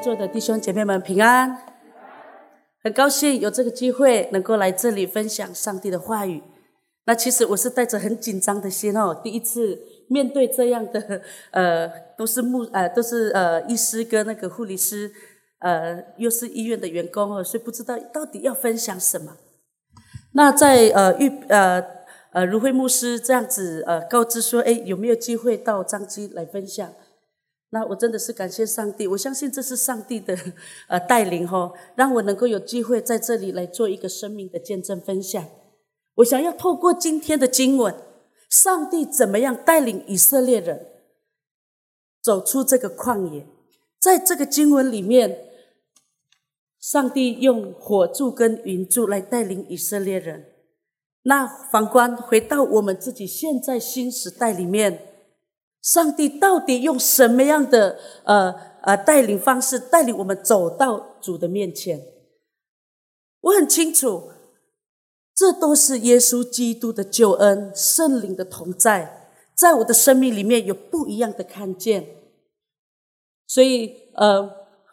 座的弟兄姐妹们平安，很高兴有这个机会能够来这里分享上帝的话语。那其实我是带着很紧张的心哦，第一次面对这样的呃，都是牧呃，都是呃医师跟那个护理师，呃，又是医院的员工哦，所以不知道到底要分享什么。那在呃预呃呃如慧牧师这样子呃告知说，诶，有没有机会到张基来分享？那我真的是感谢上帝，我相信这是上帝的 呃带领吼，让我能够有机会在这里来做一个生命的见证分享。我想要透过今天的经文，上帝怎么样带领以色列人走出这个旷野？在这个经文里面，上帝用火柱跟云柱来带领以色列人。那反观回到我们自己现在新时代里面。上帝到底用什么样的呃呃带领方式带领我们走到主的面前？我很清楚，这都是耶稣基督的救恩、圣灵的同在，在我的生命里面有不一样的看见。所以呃，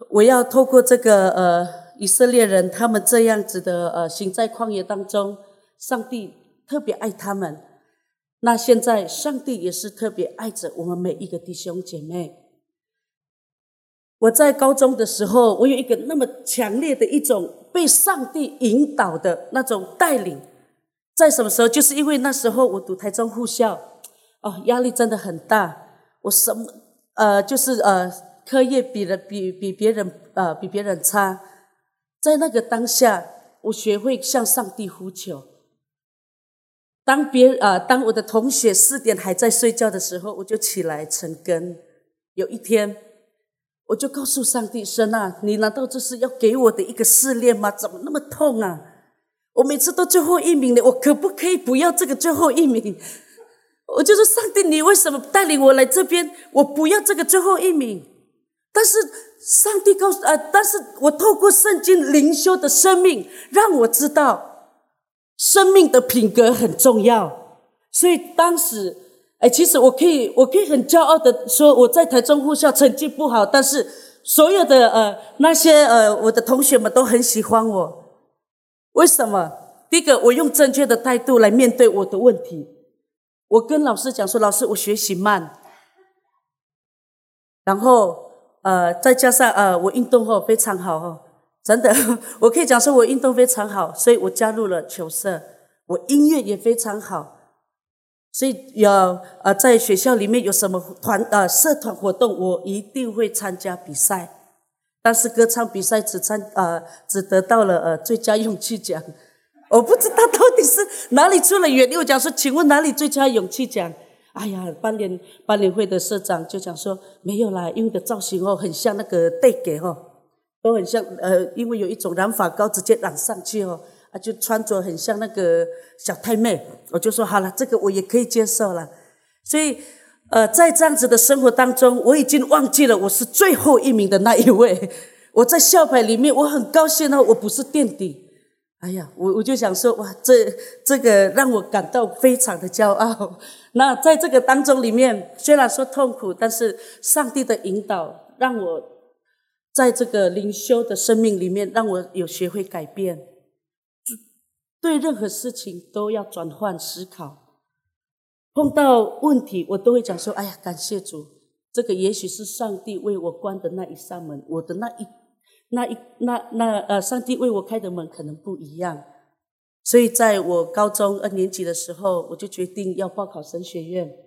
我要透过这个呃以色列人他们这样子的呃行在旷野当中，上帝特别爱他们。那现在，上帝也是特别爱着我们每一个弟兄姐妹。我在高中的时候，我有一个那么强烈的一种被上帝引导的那种带领，在什么时候？就是因为那时候我读台中护校，哦，压力真的很大。我什么呃，就是呃，课业比了比比别人呃比别人差。在那个当下，我学会向上帝呼求。当别啊、当我的同学四点还在睡觉的时候，我就起来晨更。有一天，我就告诉上帝：“神啊，你难道这是要给我的一个试炼吗？怎么那么痛啊？我每次都最后一名的，我可不可以不要这个最后一名？我就说上帝，你为什么带领我来这边？我不要这个最后一名。但是上帝告诉啊、但是我透过圣经灵修的生命，让我知道。”生命的品格很重要，所以当时，哎，其实我可以，我可以很骄傲的说，我在台中护校成绩不好，但是所有的呃那些呃我的同学们都很喜欢我。为什么？第一个，我用正确的态度来面对我的问题。我跟老师讲说，老师，我学习慢，然后呃再加上呃我运动后非常好哦。真的，我可以讲说，我运动非常好，所以我加入了球社。我音乐也非常好，所以要呃，在学校里面有什么团呃社团活动，我一定会参加比赛。但是歌唱比赛只参呃只得到了呃最佳勇气奖，我不知道到底是哪里出了原因。我讲说，请问哪里最佳勇气奖？哎呀，班联班联会的社长就讲说没有啦，因为的造型哦很像那个戴给哦。都很像，呃，因为有一种染发膏直接染上去哦，啊，就穿着很像那个小太妹，我就说好了，这个我也可以接受了。所以，呃，在这样子的生活当中，我已经忘记了我是最后一名的那一位。我在校牌里面，我很高兴哦，我不是垫底。哎呀，我我就想说，哇，这这个让我感到非常的骄傲。那在这个当中里面，虽然说痛苦，但是上帝的引导让我。在这个灵修的生命里面，让我有学会改变，对任何事情都要转换思考。碰到问题，我都会讲说：“哎呀，感谢主，这个也许是上帝为我关的那一扇门，我的那一、那一、那那呃，上帝为我开的门可能不一样。”所以，在我高中二年级的时候，我就决定要报考神学院。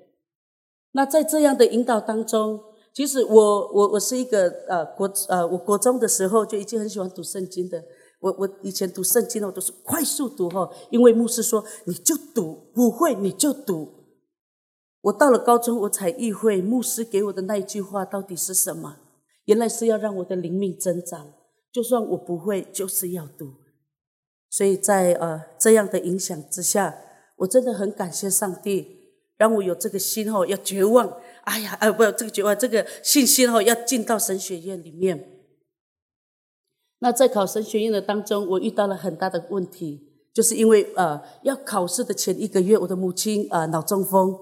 那在这样的引导当中，其实我我我是一个呃国呃我国中的时候就已经很喜欢读圣经的。我我以前读圣经呢，我都是快速读哈，因为牧师说你就读，不会你就读。我到了高中，我才意会牧师给我的那一句话到底是什么。原来是要让我的灵命增长，就算我不会，就是要读。所以在呃这样的影响之下，我真的很感谢上帝，让我有这个心哈，要绝望。哎呀，呃，不，这个绝望，这个信心哦，要进到神学院里面。那在考神学院的当中，我遇到了很大的问题，就是因为呃，要考试的前一个月，我的母亲呃脑中风，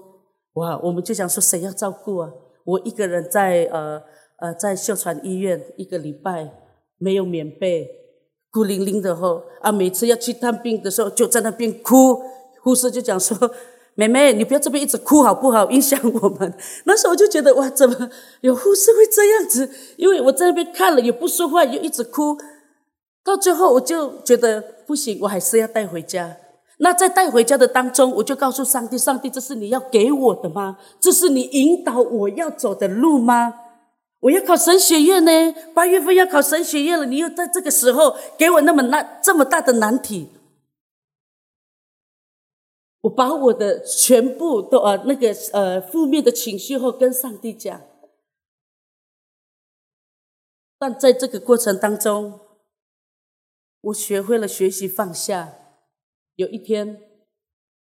哇，我们就想说谁要照顾啊？我一个人在呃呃，在秀传医院一个礼拜没有棉被，孤零零的吼啊，每次要去探病的时候就在那边哭，护士就讲说：“妹妹，你不要这边一直哭好不好？影响我们。”那时候我就觉得哇，怎么有护士会这样子？因为我在那边看了也不说话，又一直哭，到最后我就觉得不行，我还是要带回家。那在带回家的当中，我就告诉上帝：“上帝，这是你要给我的吗？这是你引导我要走的路吗？我要考神学院呢，八月份要考神学院了，你又在这个时候给我那么难这么大的难题。”我把我的全部都呃那个呃负面的情绪后跟上帝讲，但在这个过程当中，我学会了学习放下。有一天，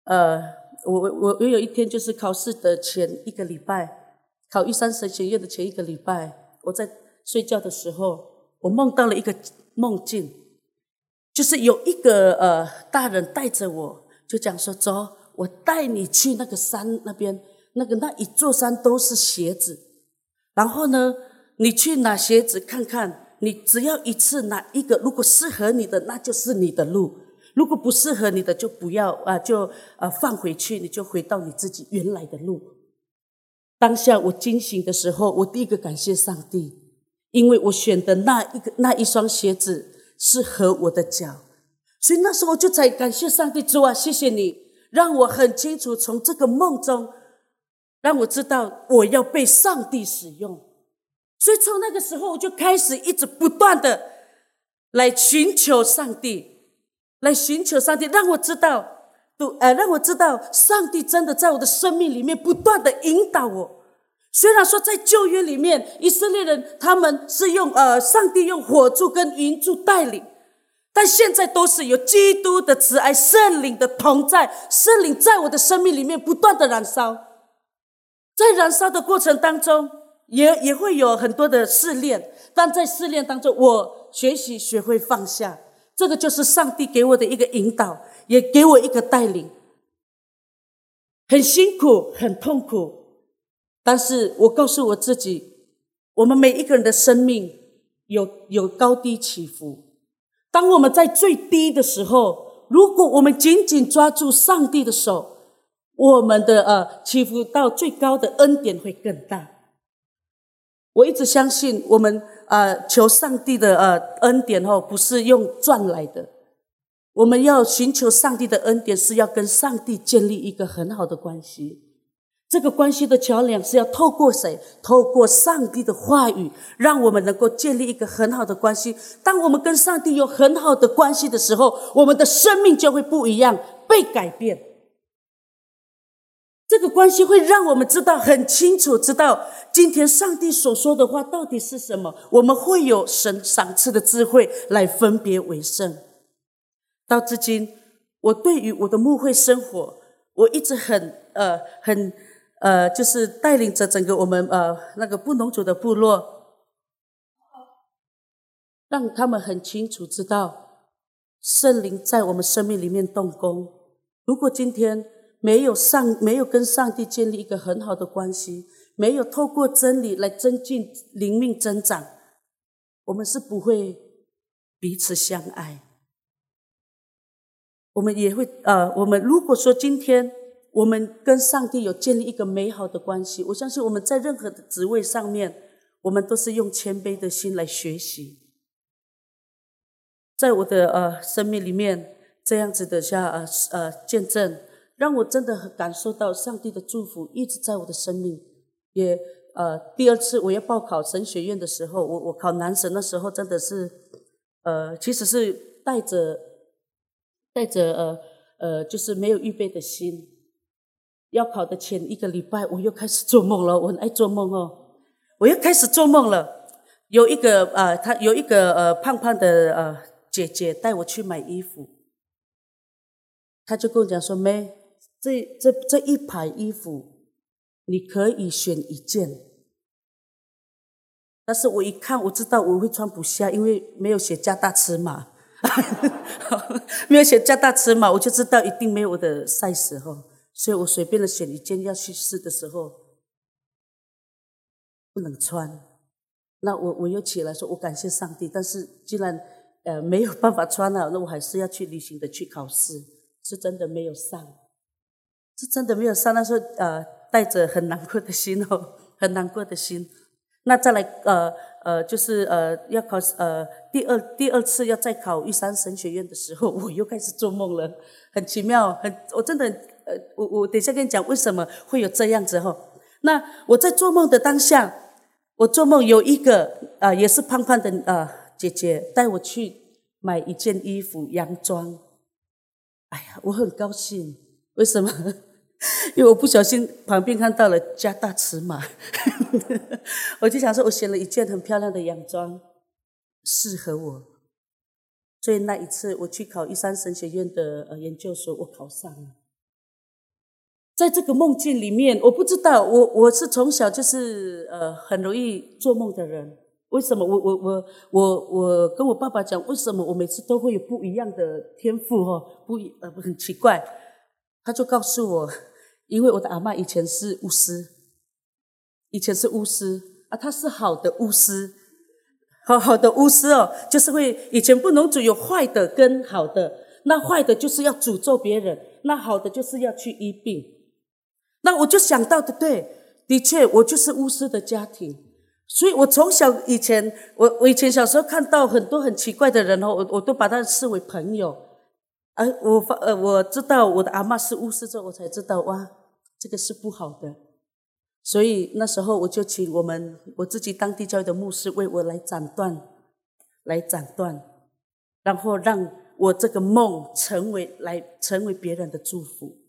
呃，我我我有一天就是考试的前一个礼拜，考玉山神学院的前一个礼拜，我在睡觉的时候，我梦到了一个梦境，就是有一个呃大人带着我，就讲说走，我带你去那个山那边，那个那一座山都是鞋子，然后呢，你去拿鞋子看看，你只要一次拿一个，如果适合你的，那就是你的路。如果不适合你的，就不要啊，就呃放回去，你就回到你自己原来的路。当下我惊醒的时候，我第一个感谢上帝，因为我选的那一个那一双鞋子适合我的脚，所以那时候我就在感谢上帝，主啊，谢谢你让我很清楚从这个梦中，让我知道我要被上帝使用。所以从那个时候我就开始一直不断的来寻求上帝。来寻求上帝，让我知道，都呃，让我知道，上帝真的在我的生命里面不断的引导我。虽然说在旧约里面，以色列人他们是用呃，上帝用火柱跟云柱带领，但现在都是有基督的慈爱、圣灵的同在，圣灵在我的生命里面不断的燃烧。在燃烧的过程当中，也也会有很多的试炼，但在试炼当中，我学习学会放下。这个就是上帝给我的一个引导，也给我一个带领。很辛苦，很痛苦，但是我告诉我自己，我们每一个人的生命有有高低起伏。当我们在最低的时候，如果我们紧紧抓住上帝的手，我们的呃起伏到最高的恩典会更大。我一直相信我们。呃，求上帝的呃恩典哦，不是用赚来的。我们要寻求上帝的恩典，是要跟上帝建立一个很好的关系。这个关系的桥梁是要透过谁？透过上帝的话语，让我们能够建立一个很好的关系。当我们跟上帝有很好的关系的时候，我们的生命就会不一样，被改变。这个关系会让我们知道很清楚，知道今天上帝所说的话到底是什么。我们会有神赏赐的智慧来分别为圣。到至今，我对于我的牧会生活，我一直很呃很呃，就是带领着整个我们呃那个布农族的部落，让他们很清楚知道圣灵在我们生命里面动工。如果今天，没有上，没有跟上帝建立一个很好的关系，没有透过真理来增进灵命增长，我们是不会彼此相爱。我们也会，呃，我们如果说今天我们跟上帝有建立一个美好的关系，我相信我们在任何的职位上面，我们都是用谦卑的心来学习。在我的呃生命里面，这样子的下呃呃见证。让我真的很感受到上帝的祝福一直在我的生命。也呃，第二次我要报考神学院的时候，我我考男神的时候，真的是呃，其实是带着带着呃呃，就是没有预备的心。要考的前一个礼拜，我又开始做梦了。我很爱做梦哦，我又开始做梦了。有一个呃，他有一个呃胖胖的呃姐姐带我去买衣服，他就跟我讲说：“妹。”这这这一排衣服，你可以选一件，但是我一看，我知道我会穿不下，因为没有写加大尺码，没有写加大尺码，我就知道一定没有我的 size 哈，所以我随便的选一件要去试的时候，不能穿，那我我又起来说，我感谢上帝。但是既然呃没有办法穿了，那我还是要去履行的去考试，是真的没有上，是真的没有上。那时候呃带着很难过的心哦，很难过的心。那再来呃呃就是呃要考呃第二第二次要再考玉山神学院的时候，我又开始做梦了，很奇妙，很我真的呃我我等一下跟你讲为什么会有这样子哈。那我在做梦的当下。我做梦有一个啊、也是胖胖的啊、呃、姐姐带我去买一件衣服洋装。哎呀，我很高兴，为什么？因为我不小心旁边看到了加大尺码，我就想说，我选了一件很漂亮的洋装，适合我。所以那一次我去考一山神学院的呃研究所，我考上了。在这个梦境里面，我不知道，我我是从小就是呃很容易做梦的人。为什么？我我我我我跟我爸爸讲，为什么我每次都会有不一样的天赋哦？不一呃很奇怪，他就告诉我，因为我的阿嬷以前是巫师，以前是巫师啊，他是好的巫师，好好的巫师哦，就是会以前不能只有坏的跟好的，那坏的就是要诅咒别人，那好的就是要去医病。那我就想到的，对，的确，我就是巫师的家庭，所以我从小以前，我我以前小时候看到很多很奇怪的人哦，我我都把他视为朋友，而我发呃我知道我的阿嬷是巫师之后，我才知道哇，这个是不好的，所以那时候我就请我们我自己当地教育的牧师为我来斩断，来斩断，然后让我这个梦成为来成为别人的祝福。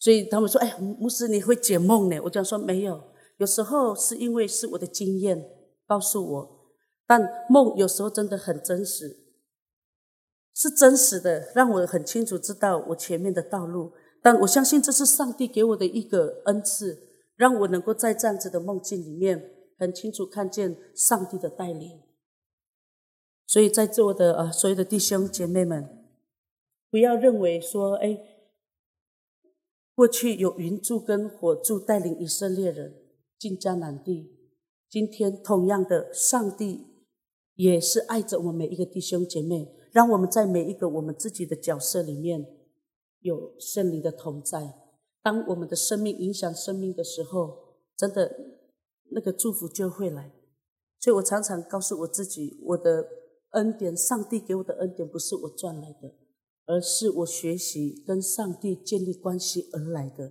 所以他们说：“哎，牧师，你会解梦呢？”我讲说：“没有，有时候是因为是我的经验告诉我，但梦有时候真的很真实，是真实的，让我很清楚知道我前面的道路。但我相信这是上帝给我的一个恩赐，让我能够在这样子的梦境里面很清楚看见上帝的带领。所以在座的呃所有的弟兄姐妹们，不要认为说，哎。”过去有云柱跟火柱带领以色列人进迦南地，今天同样的，上帝也是爱着我们每一个弟兄姐妹，让我们在每一个我们自己的角色里面有圣灵的同在。当我们的生命影响生命的时候，真的那个祝福就会来。所以我常常告诉我自己，我的恩典，上帝给我的恩典不是我赚来的。而是我学习跟上帝建立关系而来的，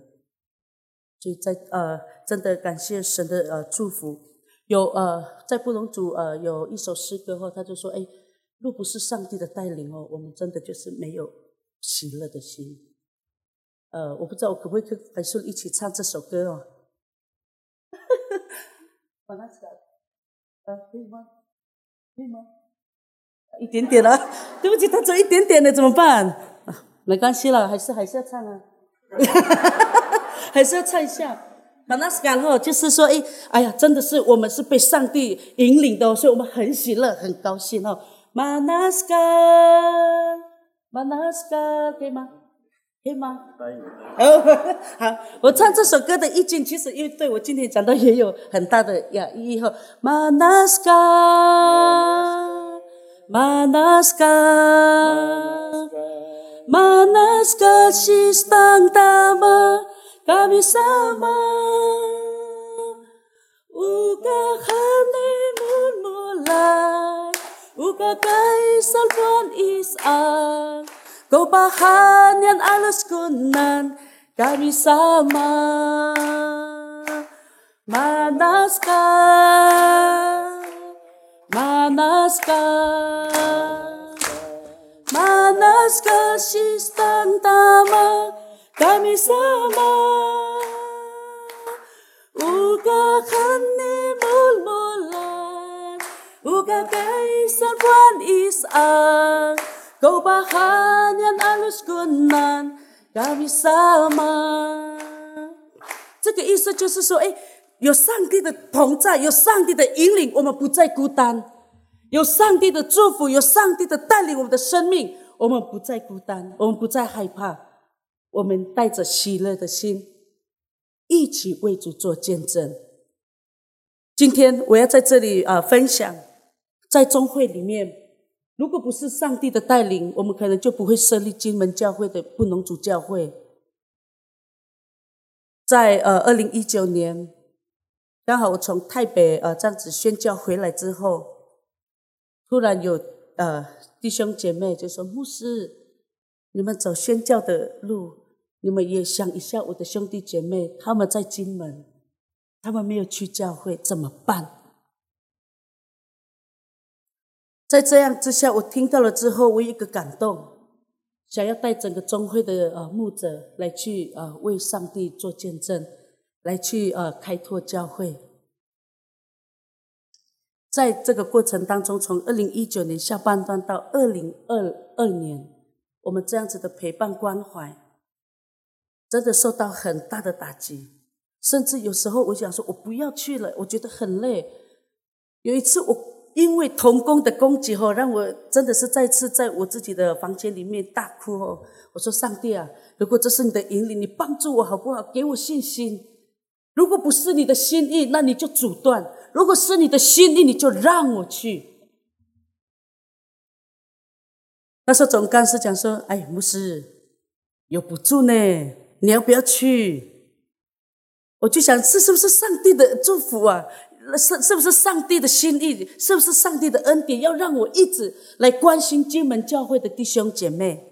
所以在呃，真的感谢神的呃祝福。有呃，在布隆族呃有一首诗歌后，他就说：“哎，若不是上帝的带领哦，我们真的就是没有喜乐的心。”呃，我不知道我可不可以跟海叔一起唱这首歌哦？把它起来，呃，可以吗？可以吗？一点点了，对不起，他只有一点点的，怎么办？啊，没关系了，还是还是要唱啊，还是要唱一下。马纳斯卡后就是说，哎，哎呀，真的是我们是被上帝引领的，所以我们很喜乐，很高兴哦。马纳斯卡，马纳斯卡，可以吗？可以吗？可以。哦，好，我唱这首歌的意境，其实因为对我今天讲的也有很大的呀意义哈。马纳斯卡。Manaskah, manaskah sistang tama kami sama. Uka honeymoon mulai, uka kaisal pun isang. Kau pahan yang alus kunan, kami sama. Manaskah, Manaska, Manaska sistang tama kami sama Uga kani mulmulan Uga kaisan buwan isang Kau bahan yan alus kunan kami sama 这个意思就是说，哎。有上帝的同在，有上帝的引领，我们不再孤单； 有上帝的祝福，有上帝的带领，我们的生命，我们不再孤单，我们不再害怕，我们带着喜乐的心，一起为主做见证。今天我要在这里啊分享，在中会里面，如果不是上帝的带领，我们可能就不会设立金门教会的布农族教会。在呃二零一九年，刚好我从台北呃这样子宣教回来之后，突然有呃弟兄姐妹就说：“牧师，你们走宣教的路，你们也想一下我的兄弟姐妹，他们在金门。”他们没有去教会怎么办？在这样之下，我听到了之后，我有一个感动，想要带整个中会的呃牧者来去呃为上帝做见证，来去呃开拓教会。在这个过程当中，从二零一九年下半段到二零二二年，我们这样子的陪伴关怀，真的受到很大的打击。甚至有时候我想说，我不要去了，我觉得很累。有一次，我因为同工的攻击哦，让我真的是再次在我自己的房间里面大哭哦。我说：“上帝啊，如果这是你的引领，你帮助我好不好？给我信心。如果不是你的心意，那你就阻断；如果是你的心意，你就让我去。”那时候总干事讲说：“哎，牧师有补助呢，你要不要去？”我就想，这是不是上帝的祝福啊？是是不是上帝的心意？是不是上帝的恩典？要让我一直来关心金门教会的弟兄姐妹？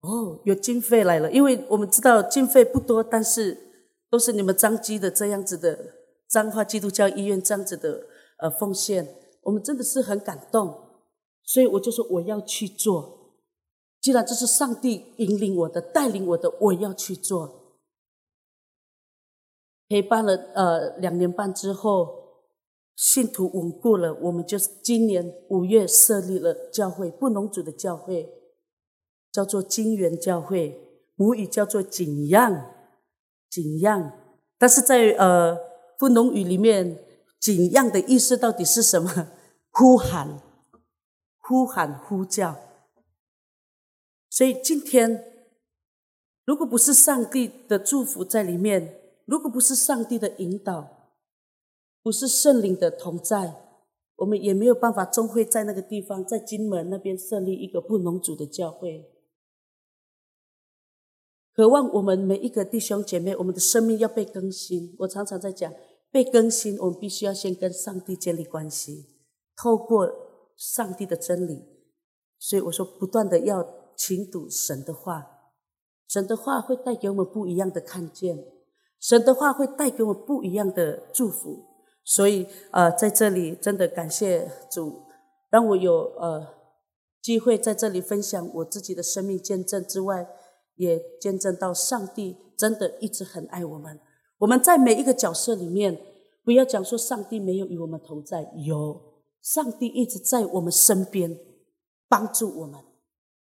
哦，有经费来了，因为我们知道经费不多，但是都是你们彰基的这样子的彰化基督教医院这样子的呃奉献，我们真的是很感动，所以我就说我要去做。既然这是上帝引领我的、带领我的，我要去做。陪伴了呃两年半之后，信徒稳固了，我们就今年五月设立了教会，布农族的教会，叫做金源教会，母语叫做景样，景样。但是在呃布农语里面，景样的意思到底是什么？呼喊，呼喊，呼叫。所以今天，如果不是上帝的祝福在里面，如果不是上帝的引导，不是圣灵的同在，我们也没有办法终会在那个地方，在金门那边设立一个布农族的教会。渴望我们每一个弟兄姐妹，我们的生命要被更新。我常常在讲，被更新，我们必须要先跟上帝建立关系，透过上帝的真理。所以我说，不断的要勤读神的话，神的话会带给我们不一样的看见。神的话会带给我们不一样的祝福，所以呃，在这里真的感谢主，让我有呃机会在这里分享我自己的生命见证之外，也见证到上帝真的一直很爱我们。我们在每一个角色里面，不要讲说上帝没有与我们同在，有，上帝一直在我们身边帮助我们。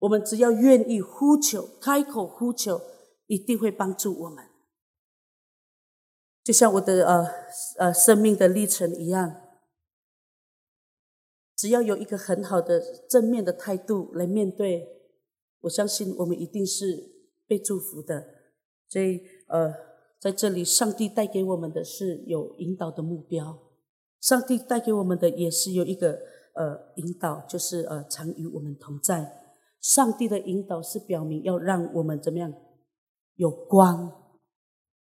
我们只要愿意呼求，开口呼求，一定会帮助我们。就像我的呃呃生命的历程一样，只要有一个很好的正面的态度来面对，我相信我们一定是被祝福的。所以呃，在这里，上帝带给我们的是有引导的目标，上帝带给我们的也是有一个呃引导，就是呃常与我们同在。上帝的引导是表明要让我们怎么样有光，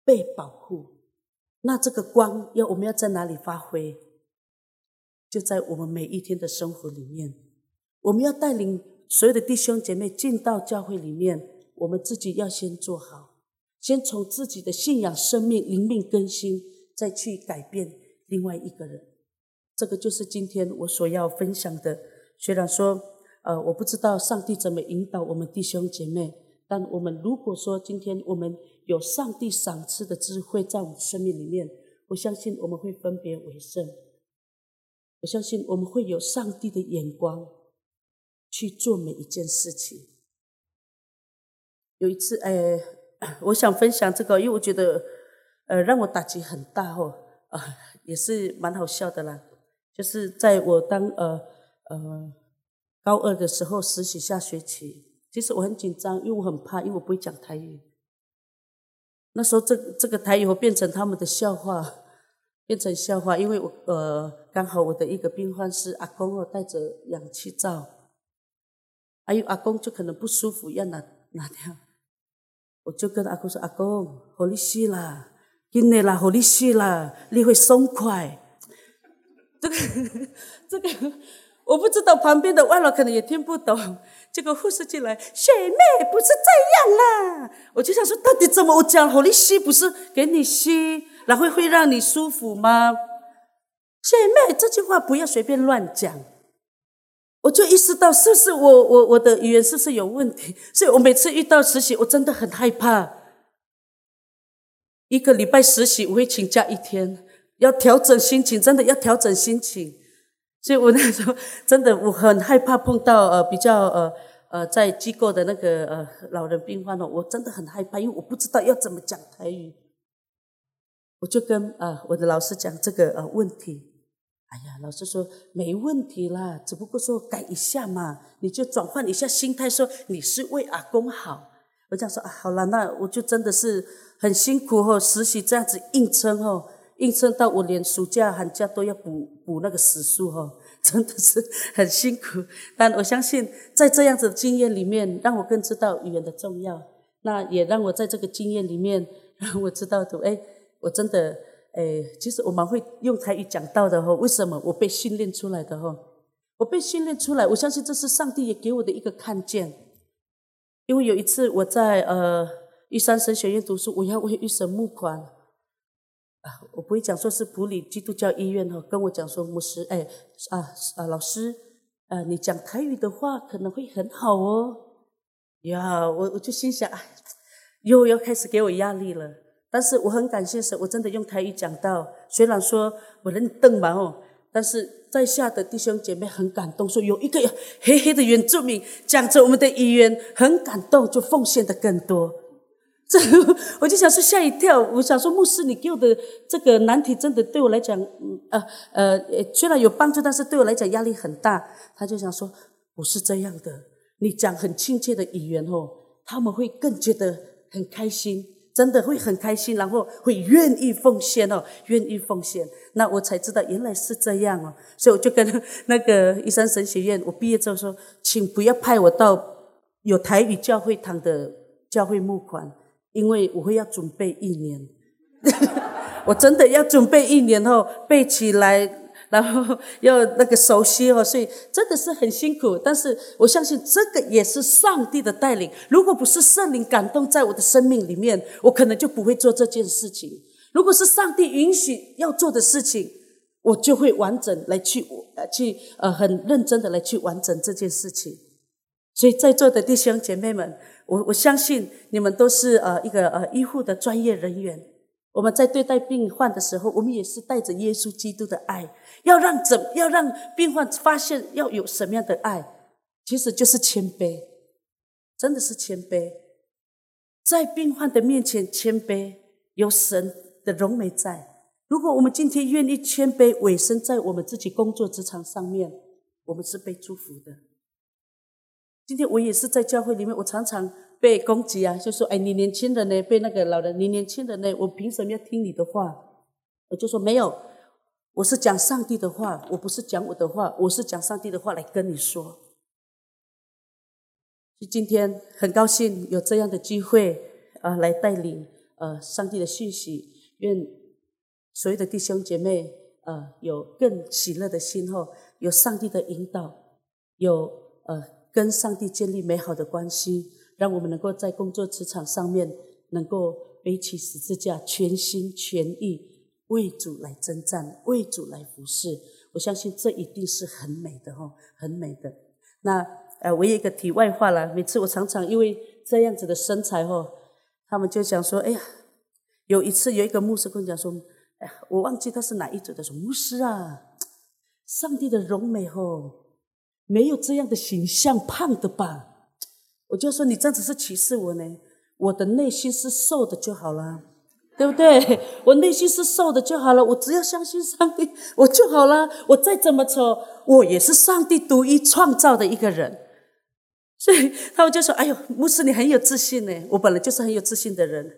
被保护。那这个光要我们要在哪里发挥？就在我们每一天的生活里面，我们要带领所有的弟兄姐妹进到教会里面，我们自己要先做好，先从自己的信仰、生命、灵命更新，再去改变另外一个人。这个就是今天我所要分享的。虽然说，呃，我不知道上帝怎么引导我们弟兄姐妹，但我们如果说今天我们。有上帝赏赐的智慧在我们生命里面，我相信我们会分别为圣。我相信我们会有上帝的眼光去做每一件事情。有一次，哎，我想分享这个，因为我觉得，呃，让我打击很大哦，啊，也是蛮好笑的啦。就是在我当呃呃高二的时候实习下学期，其实我很紧张，因为我很怕，因为我不会讲台语。那时候这，这个台语会变成他们的笑话。变成笑话，因为我呃刚好我的一个病患是阿公哦，带着氧气罩，还有阿公就可能不舒服要拿 拿掉，我就跟阿公说：“阿公，好你死啦，今年啦，好你死啦，你会松快。”这个 这个我不知道，旁边的外老可能也听不懂。结果护士进来，学妹不是这样啦，我就想说，到底怎么我讲好你吸不是给你吸？然后会让你舒服吗？姐妹，这句话不要随便乱讲。我就意识到，是不是我我我的语言是不是有问题？所以我每次遇到实习，我真的很害怕。一个礼拜实习，我会请假一天，要调整心情，真的要调整心情。所以我那时候真的我很害怕碰到呃比较呃呃在机构的那个呃老人病患哦，我真的很害怕，因为我不知道要怎么讲台语。我就跟啊我的老师讲这个呃问题，哎呀，老师说没问题啦，只不过说改一下嘛，你就转换一下心态，说你是为阿公好。我这样说啊，好了，那我就真的是很辛苦哦，实习这样子硬撑哦，硬撑到我连暑假寒假都要补补那个时数哦，真的是很辛苦。但我相信在这样子的经验里面，让我更知道语言的重要，那也让我在这个经验里面让我知道的，哎。我真的，诶，其实我蛮会用台语讲道的哈。为什么？我被训练出来的哈。我被训练出来，我相信这是上帝也给我的一个看见。因为有一次我在呃玉山神学院读书，我要为玉神募款啊，我不会讲说是普里基督教医院哈，跟我讲说牧师，诶啊啊老师，啊你讲台语的话可能会很好哦。呀，我我就心想，哎，又要开始给我压力了。但是我很感谢神，我真的用台语讲到。虽然说我能瞪嘛哦，但是在下的弟兄姐妹很感动，说有一个黑黑的原住民讲着我们的语言，很感动，就奉献的更多。这 我就想说吓一跳，我想说牧师，你给我的这个难题真的对我来讲，呃呃，虽然有帮助，但是对我来讲压力很大。他就想说不是这样的，你讲很亲切的语言哦，他们会更觉得很开心。真的会很开心，然后会愿意奉献哦，愿意奉献。那我才知道原来是这样哦，所以我就跟那个玉山神学院，我毕业之后说，请不要派我到有台语教会堂的教会募款，因为我会要准备一年，我真的要准备一年后背起来。然后要那个熟悉哦，所以真的是很辛苦。但是我相信这个也是上帝的带领。如果不是圣灵感动在我的生命里面，我可能就不会做这件事情。如果是上帝允许要做的事情，我就会完整来去呃去呃很认真的来去完整这件事情。所以在座的弟兄姐妹们，我我相信你们都是呃一个呃医护的专业人员。我们在对待病患的时候，我们也是带着耶稣基督的爱。要让怎要让病患发现要有什么样的爱，其实就是谦卑，真的是谦卑，在病患的面前谦卑，有神的荣美在。如果我们今天愿意谦卑委身在我们自己工作职场上面，我们是被祝福的。今天我也是在教会里面，我常常被攻击啊，就说：“哎，你年轻人呢？被那个老人，你年轻人呢？我凭什么要听你的话？”我就说没有。我是讲上帝的话，我不是讲我的话，我是讲上帝的话来跟你说。所以今天很高兴有这样的机会啊，来带领呃上帝的讯息，愿所有的弟兄姐妹呃有更喜乐的心后，有上帝的引导，有呃跟上帝建立美好的关系，让我们能够在工作职场上面能够背起十字架，全心全意。为主来征战，为主来服侍，我相信这一定是很美的哈，很美的。那呃，我有一个题外话啦，每次我常常因为这样子的身材哈，他们就讲说，哎呀，有一次有一个牧师跟我讲说，哎呀，我忘记他是哪一组的，说牧师啊，上帝的荣美吼，没有这样的形象胖的吧？我就说你这样子是歧视我呢，我的内心是瘦的就好了。对不对？我内心是瘦的就好了，我只要相信上帝，我就好了。我再怎么丑，我也是上帝独一创造的一个人。所以他们就说：“哎呦，牧师你很有自信呢。”我本来就是很有自信的人。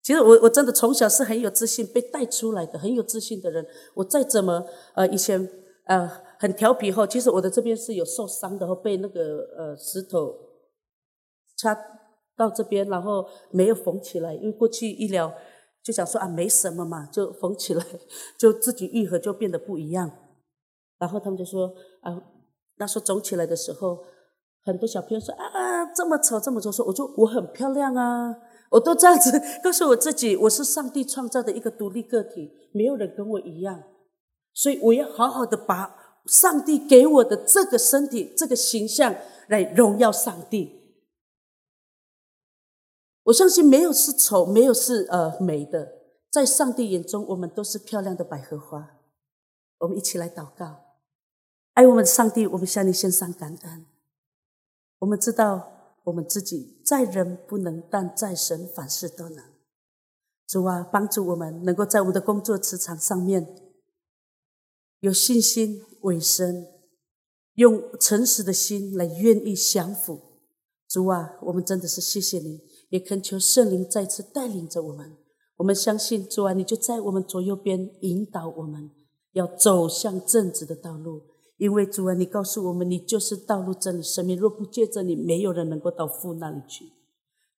其实我我真的从小是很有自信，被带出来的很有自信的人。我再怎么呃以前呃很调皮后，其实我的这边是有受伤的，后被那个呃石头插到这边，然后没有缝起来，因为过去医疗就想说啊没什么嘛，就缝起来，就自己愈合就变得不一样。然后他们就说啊，那时候肿起来的时候，很多小朋友说啊这么丑这么丑，说我就我很漂亮啊。我都这样子告诉我自己，我是上帝创造的一个独立个体，没有人跟我一样，所以我要好好的把上帝给我的这个身体、这个形象来荣耀上帝。我相信没有是丑，没有是呃美的，在上帝眼中，我们都是漂亮的百合花。我们一起来祷告，爱我们的上帝，我们向你献上感恩。我们知道。我们自己在人不能，但在神凡事都能。主啊，帮助我们能够在我们的工作职场上面有信心、委身，用诚实的心来愿意降服。主啊，我们真的是谢谢你，也恳求圣灵再次带领着我们。我们相信主啊，你就在我们左右边引导我们，要走向正直的道路。因为主啊，你告诉我们，你就是道路、真理、生命。若不借着你，没有人能够到父那里去。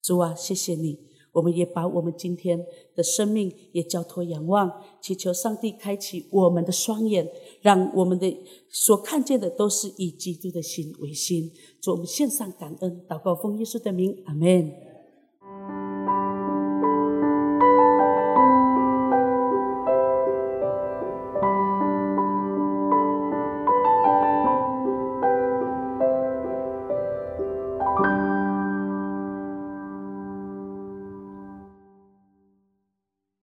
主啊，谢谢你，我们也把我们今天的生命也交托仰望，祈求上帝开启我们的双眼，让我们的所看见的都是以基督的心为心。主，我们献上感恩，祷告奉耶稣的名，阿门。